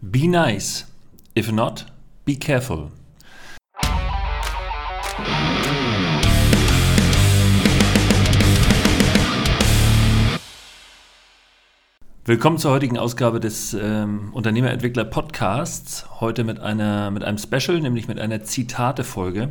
Be nice. If not, be careful. Willkommen zur heutigen Ausgabe des ähm, Unternehmerentwickler Podcasts. Heute mit, einer, mit einem Special, nämlich mit einer Zitate-Folge.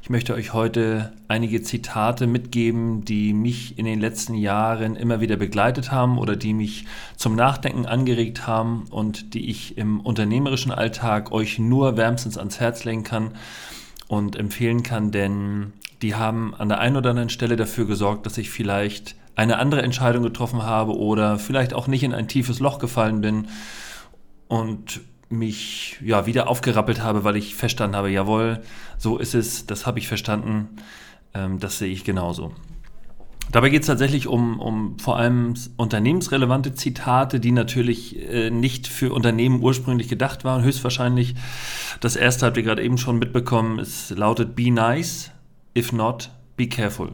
Ich möchte euch heute einige Zitate mitgeben, die mich in den letzten Jahren immer wieder begleitet haben oder die mich zum Nachdenken angeregt haben und die ich im unternehmerischen Alltag euch nur wärmstens ans Herz legen kann und empfehlen kann, denn die haben an der einen oder anderen Stelle dafür gesorgt, dass ich vielleicht eine andere Entscheidung getroffen habe oder vielleicht auch nicht in ein tiefes Loch gefallen bin. Und mich ja wieder aufgerappelt habe, weil ich verstanden habe, jawohl, so ist es, das habe ich verstanden, ähm, das sehe ich genauso. Dabei geht es tatsächlich um, um vor allem unternehmensrelevante Zitate, die natürlich äh, nicht für Unternehmen ursprünglich gedacht waren, höchstwahrscheinlich. Das erste habt ihr gerade eben schon mitbekommen, es lautet Be nice, if not, be careful.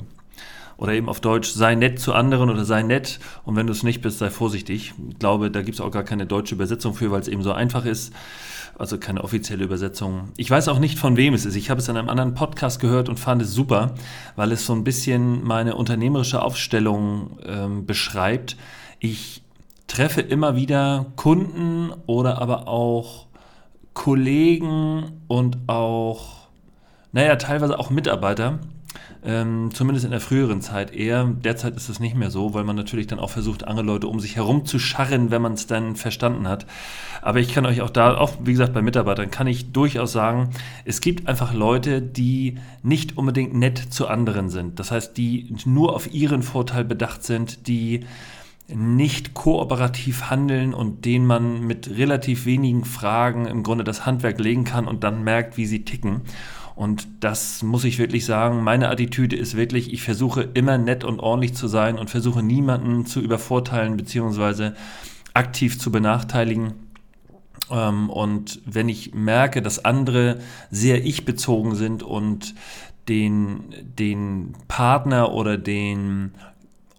Oder eben auf Deutsch, sei nett zu anderen oder sei nett und wenn du es nicht bist, sei vorsichtig. Ich glaube, da gibt es auch gar keine deutsche Übersetzung für, weil es eben so einfach ist. Also keine offizielle Übersetzung. Ich weiß auch nicht, von wem es ist. Ich habe es in einem anderen Podcast gehört und fand es super, weil es so ein bisschen meine unternehmerische Aufstellung ähm, beschreibt. Ich treffe immer wieder Kunden oder aber auch Kollegen und auch, naja, teilweise auch Mitarbeiter, ähm, zumindest in der früheren Zeit eher. Derzeit ist es nicht mehr so, weil man natürlich dann auch versucht, andere Leute um sich herum zu scharren, wenn man es dann verstanden hat. Aber ich kann euch auch da, auch wie gesagt bei Mitarbeitern, kann ich durchaus sagen, es gibt einfach Leute, die nicht unbedingt nett zu anderen sind. Das heißt, die nur auf ihren Vorteil bedacht sind, die nicht kooperativ handeln und denen man mit relativ wenigen Fragen im Grunde das Handwerk legen kann und dann merkt, wie sie ticken. Und das muss ich wirklich sagen, meine Attitüde ist wirklich, ich versuche immer nett und ordentlich zu sein und versuche niemanden zu übervorteilen bzw. aktiv zu benachteiligen. Ähm, und wenn ich merke, dass andere sehr ich-bezogen sind und den, den Partner oder den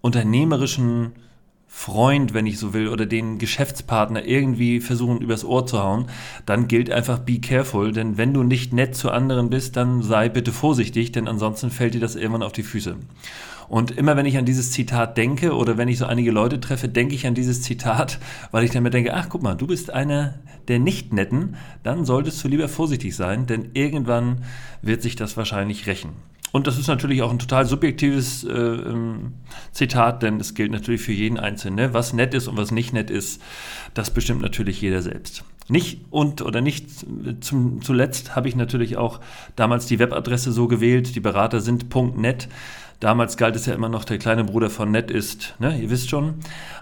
unternehmerischen Freund, wenn ich so will, oder den Geschäftspartner irgendwie versuchen übers Ohr zu hauen, dann gilt einfach be careful, denn wenn du nicht nett zu anderen bist, dann sei bitte vorsichtig, denn ansonsten fällt dir das irgendwann auf die Füße. Und immer wenn ich an dieses Zitat denke oder wenn ich so einige Leute treffe, denke ich an dieses Zitat, weil ich dann mir denke, ach guck mal, du bist einer der Nicht-Netten, dann solltest du lieber vorsichtig sein, denn irgendwann wird sich das wahrscheinlich rächen. Und das ist natürlich auch ein total subjektives äh, ähm, Zitat, denn es gilt natürlich für jeden Einzelnen. Ne? Was nett ist und was nicht nett ist, das bestimmt natürlich jeder selbst. Nicht und oder nicht zum, zuletzt habe ich natürlich auch damals die Webadresse so gewählt, die Berater sind .net. Damals galt es ja immer noch, der kleine Bruder von Net ist, ne? ihr wisst schon.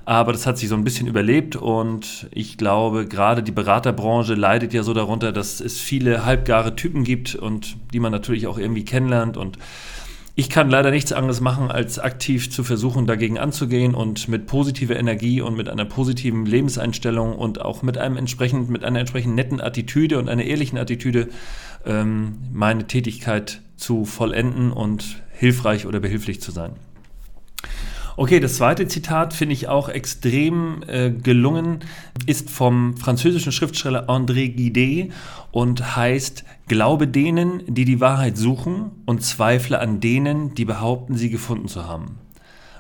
Aber das hat sich so ein bisschen überlebt und ich glaube, gerade die Beraterbranche leidet ja so darunter, dass es viele halbgare Typen gibt und die man natürlich auch irgendwie kennenlernt und ich kann leider nichts anderes machen, als aktiv zu versuchen, dagegen anzugehen und mit positiver Energie und mit einer positiven Lebenseinstellung und auch mit einem entsprechend, mit einer entsprechend netten Attitüde und einer ehrlichen Attitüde ähm, meine Tätigkeit zu vollenden und hilfreich oder behilflich zu sein. Okay, das zweite Zitat finde ich auch extrem äh, gelungen, ist vom französischen Schriftsteller André Guidet und heißt, Glaube denen, die die Wahrheit suchen und zweifle an denen, die behaupten, sie gefunden zu haben.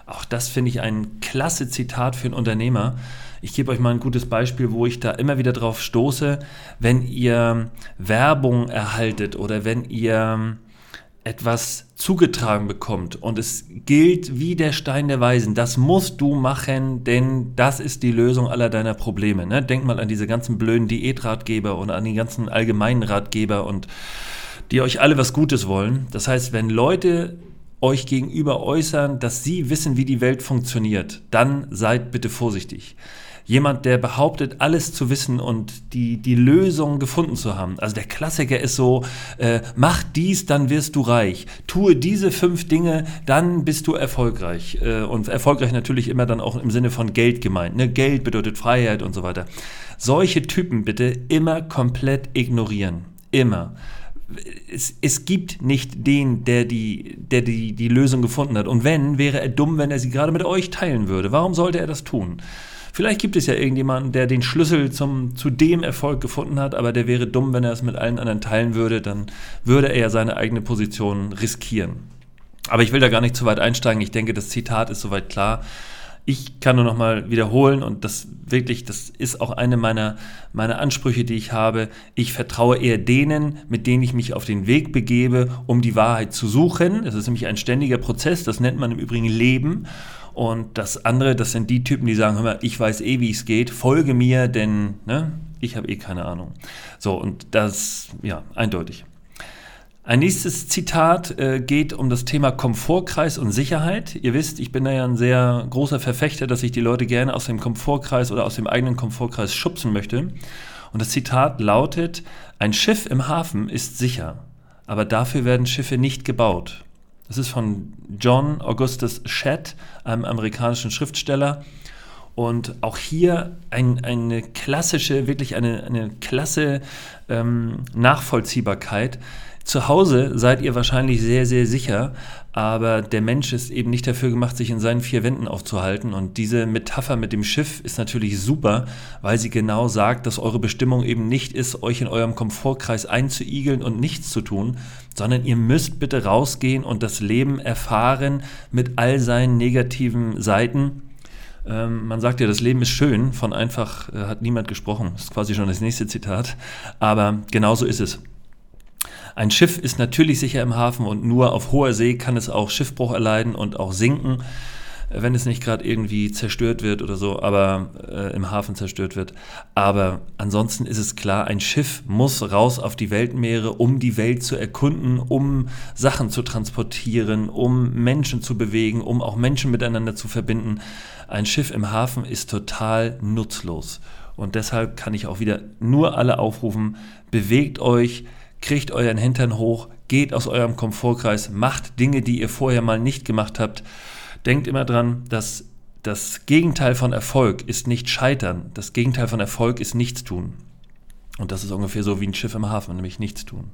Auch das finde ich ein klasse Zitat für einen Unternehmer. Ich gebe euch mal ein gutes Beispiel, wo ich da immer wieder drauf stoße, wenn ihr Werbung erhaltet oder wenn ihr etwas zugetragen bekommt und es gilt wie der Stein der Weisen, das musst du machen, denn das ist die Lösung aller deiner Probleme. Ne? Denk mal an diese ganzen blöden Diätratgeber und an die ganzen allgemeinen Ratgeber und die euch alle was Gutes wollen. Das heißt, wenn Leute euch gegenüber äußern, dass sie wissen, wie die Welt funktioniert, dann seid bitte vorsichtig jemand, der behauptet, alles zu wissen und die, die Lösung gefunden zu haben. Also der Klassiker ist so, äh, mach dies, dann wirst du reich. Tue diese fünf Dinge, dann bist du erfolgreich. Äh, und erfolgreich natürlich immer dann auch im Sinne von Geld gemeint. Ne? Geld bedeutet Freiheit und so weiter. Solche Typen bitte immer komplett ignorieren. Immer. Es, es, gibt nicht den, der, die, der die, die Lösung gefunden hat. Und wenn, wäre er dumm, wenn er sie gerade mit euch teilen würde. Warum sollte er das tun? Vielleicht gibt es ja irgendjemanden, der den Schlüssel zum, zu dem Erfolg gefunden hat, aber der wäre dumm, wenn er es mit allen anderen teilen würde, dann würde er ja seine eigene Position riskieren. Aber ich will da gar nicht zu weit einsteigen. Ich denke, das Zitat ist soweit klar. Ich kann nur noch mal wiederholen und das wirklich, das ist auch eine meiner, meiner Ansprüche, die ich habe. Ich vertraue eher denen, mit denen ich mich auf den Weg begebe, um die Wahrheit zu suchen. Das ist nämlich ein ständiger Prozess, das nennt man im Übrigen Leben. Und das andere, das sind die Typen, die sagen, hör mal, ich weiß eh, wie es geht, folge mir, denn ne, ich habe eh keine Ahnung. So, und das, ja, eindeutig. Ein nächstes Zitat äh, geht um das Thema Komfortkreis und Sicherheit. Ihr wisst, ich bin da ja ein sehr großer Verfechter, dass ich die Leute gerne aus dem Komfortkreis oder aus dem eigenen Komfortkreis schubsen möchte. Und das Zitat lautet, ein Schiff im Hafen ist sicher, aber dafür werden Schiffe nicht gebaut. Das ist von John Augustus Shedd, einem amerikanischen Schriftsteller. Und auch hier ein, eine klassische, wirklich eine, eine klasse ähm, Nachvollziehbarkeit. Zu Hause seid ihr wahrscheinlich sehr, sehr sicher, aber der Mensch ist eben nicht dafür gemacht, sich in seinen vier Wänden aufzuhalten. Und diese Metapher mit dem Schiff ist natürlich super, weil sie genau sagt, dass eure Bestimmung eben nicht ist, euch in eurem Komfortkreis einzuigeln und nichts zu tun, sondern ihr müsst bitte rausgehen und das Leben erfahren mit all seinen negativen Seiten. Ähm, man sagt ja, das Leben ist schön, von einfach äh, hat niemand gesprochen. Das ist quasi schon das nächste Zitat. Aber genauso ist es. Ein Schiff ist natürlich sicher im Hafen und nur auf hoher See kann es auch Schiffbruch erleiden und auch sinken, wenn es nicht gerade irgendwie zerstört wird oder so, aber äh, im Hafen zerstört wird. Aber ansonsten ist es klar, ein Schiff muss raus auf die Weltmeere, um die Welt zu erkunden, um Sachen zu transportieren, um Menschen zu bewegen, um auch Menschen miteinander zu verbinden. Ein Schiff im Hafen ist total nutzlos. Und deshalb kann ich auch wieder nur alle aufrufen, bewegt euch, kriegt euren Hintern hoch, geht aus eurem Komfortkreis, macht Dinge, die ihr vorher mal nicht gemacht habt. Denkt immer dran, dass das Gegenteil von Erfolg ist nicht scheitern. Das Gegenteil von Erfolg ist nichts tun. Und das ist ungefähr so wie ein Schiff im Hafen, nämlich nichts tun.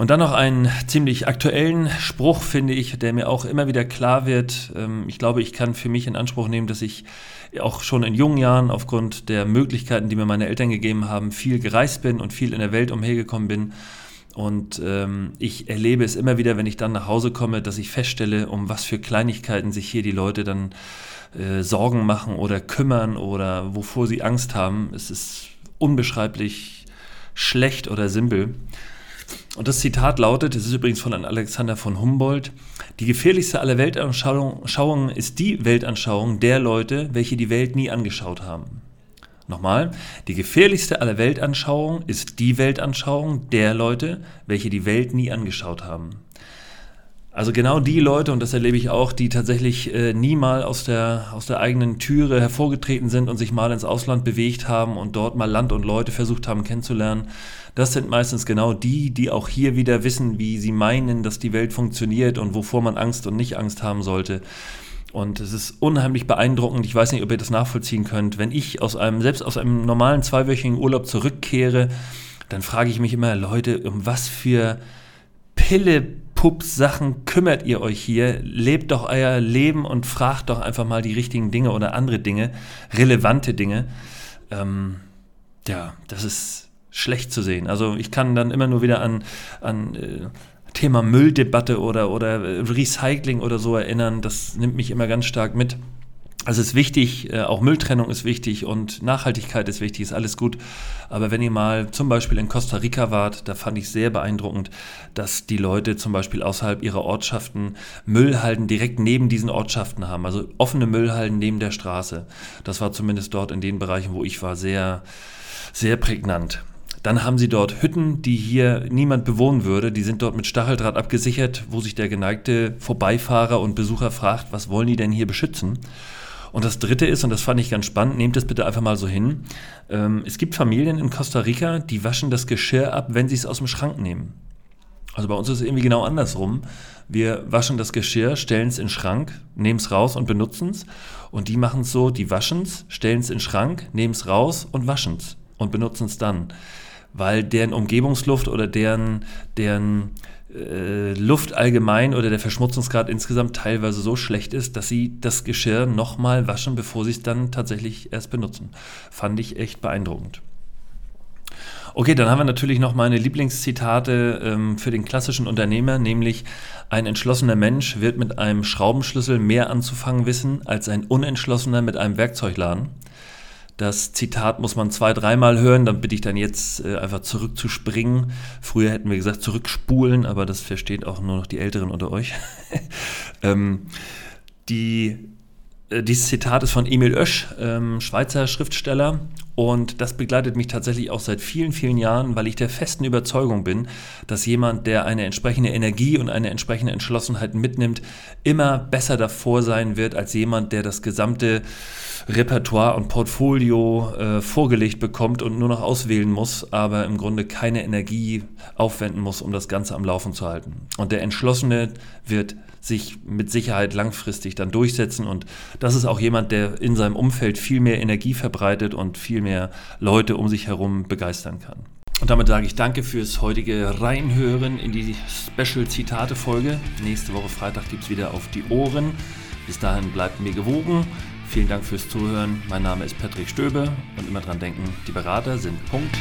Und dann noch einen ziemlich aktuellen Spruch, finde ich, der mir auch immer wieder klar wird. Ähm, ich glaube, ich kann für mich in Anspruch nehmen, dass ich auch schon in jungen Jahren aufgrund der Möglichkeiten, die mir meine Eltern gegeben haben, viel gereist bin und viel in der Welt umhergekommen bin. Und ähm, ich erlebe es immer wieder, wenn ich dann nach Hause komme, dass ich feststelle, um was für Kleinigkeiten sich hier die Leute dann äh, Sorgen machen oder kümmern oder wovor sie Angst haben. Es ist unbeschreiblich schlecht oder simpel. Und das Zitat lautet, es ist übrigens von Alexander von Humboldt, die gefährlichste aller Weltanschauungen ist die Weltanschauung der Leute, welche die Welt nie angeschaut haben. Nochmal, die gefährlichste aller Weltanschauungen ist die Weltanschauung der Leute, welche die Welt nie angeschaut haben. Also genau die Leute, und das erlebe ich auch, die tatsächlich äh, nie mal aus der, aus der eigenen Türe hervorgetreten sind und sich mal ins Ausland bewegt haben und dort mal Land und Leute versucht haben kennenzulernen, das sind meistens genau die, die auch hier wieder wissen, wie sie meinen, dass die Welt funktioniert und wovor man Angst und nicht Angst haben sollte. Und es ist unheimlich beeindruckend. Ich weiß nicht, ob ihr das nachvollziehen könnt. Wenn ich aus einem, selbst aus einem normalen zweiwöchigen Urlaub zurückkehre, dann frage ich mich immer, Leute, um was für Pille Pups-Sachen kümmert ihr euch hier? Lebt doch euer Leben und fragt doch einfach mal die richtigen Dinge oder andere Dinge, relevante Dinge. Ähm, ja, das ist schlecht zu sehen. Also ich kann dann immer nur wieder an, an äh, Thema Mülldebatte oder, oder Recycling oder so erinnern. Das nimmt mich immer ganz stark mit. Also es ist wichtig, äh, auch Mülltrennung ist wichtig und Nachhaltigkeit ist wichtig, ist alles gut. Aber wenn ihr mal zum Beispiel in Costa Rica wart, da fand ich sehr beeindruckend, dass die Leute zum Beispiel außerhalb ihrer Ortschaften Müllhalden direkt neben diesen Ortschaften haben. Also offene Müllhalden neben der Straße. Das war zumindest dort in den Bereichen, wo ich war, sehr, sehr prägnant. Dann haben sie dort Hütten, die hier niemand bewohnen würde. Die sind dort mit Stacheldraht abgesichert, wo sich der geneigte Vorbeifahrer und Besucher fragt, was wollen die denn hier beschützen? Und das Dritte ist, und das fand ich ganz spannend, nehmt es bitte einfach mal so hin, ähm, es gibt Familien in Costa Rica, die waschen das Geschirr ab, wenn sie es aus dem Schrank nehmen. Also bei uns ist es irgendwie genau andersrum. Wir waschen das Geschirr, stellen es in den Schrank, nehmen es raus und benutzen es. Und die machen es so, die waschen es, stellen es in den Schrank, nehmen es raus und waschen es und benutzen es dann. Weil deren Umgebungsluft oder deren, deren äh, Luft allgemein oder der Verschmutzungsgrad insgesamt teilweise so schlecht ist, dass sie das Geschirr nochmal waschen, bevor sie es dann tatsächlich erst benutzen. Fand ich echt beeindruckend. Okay, dann haben wir natürlich noch meine Lieblingszitate ähm, für den klassischen Unternehmer, nämlich ein entschlossener Mensch wird mit einem Schraubenschlüssel mehr anzufangen wissen als ein unentschlossener mit einem Werkzeugladen. Das Zitat muss man zwei, dreimal hören, dann bitte ich dann jetzt äh, einfach zurückzuspringen. Früher hätten wir gesagt zurückspulen, aber das versteht auch nur noch die Älteren unter euch. ähm, die dieses Zitat ist von Emil Oesch, ähm, Schweizer Schriftsteller. Und das begleitet mich tatsächlich auch seit vielen, vielen Jahren, weil ich der festen Überzeugung bin, dass jemand, der eine entsprechende Energie und eine entsprechende Entschlossenheit mitnimmt, immer besser davor sein wird als jemand, der das gesamte Repertoire und Portfolio äh, vorgelegt bekommt und nur noch auswählen muss, aber im Grunde keine Energie aufwenden muss, um das Ganze am Laufen zu halten. Und der Entschlossene wird sich mit Sicherheit langfristig dann durchsetzen. Und das ist auch jemand, der in seinem Umfeld viel mehr Energie verbreitet und viel mehr Leute um sich herum begeistern kann. Und damit sage ich danke fürs heutige Reinhören in die Special-Zitate-Folge. Nächste Woche Freitag gibt es wieder auf die Ohren. Bis dahin bleibt mir gewogen. Vielen Dank fürs Zuhören. Mein Name ist Patrick Stöbe und immer dran denken, die Berater sind Punkt.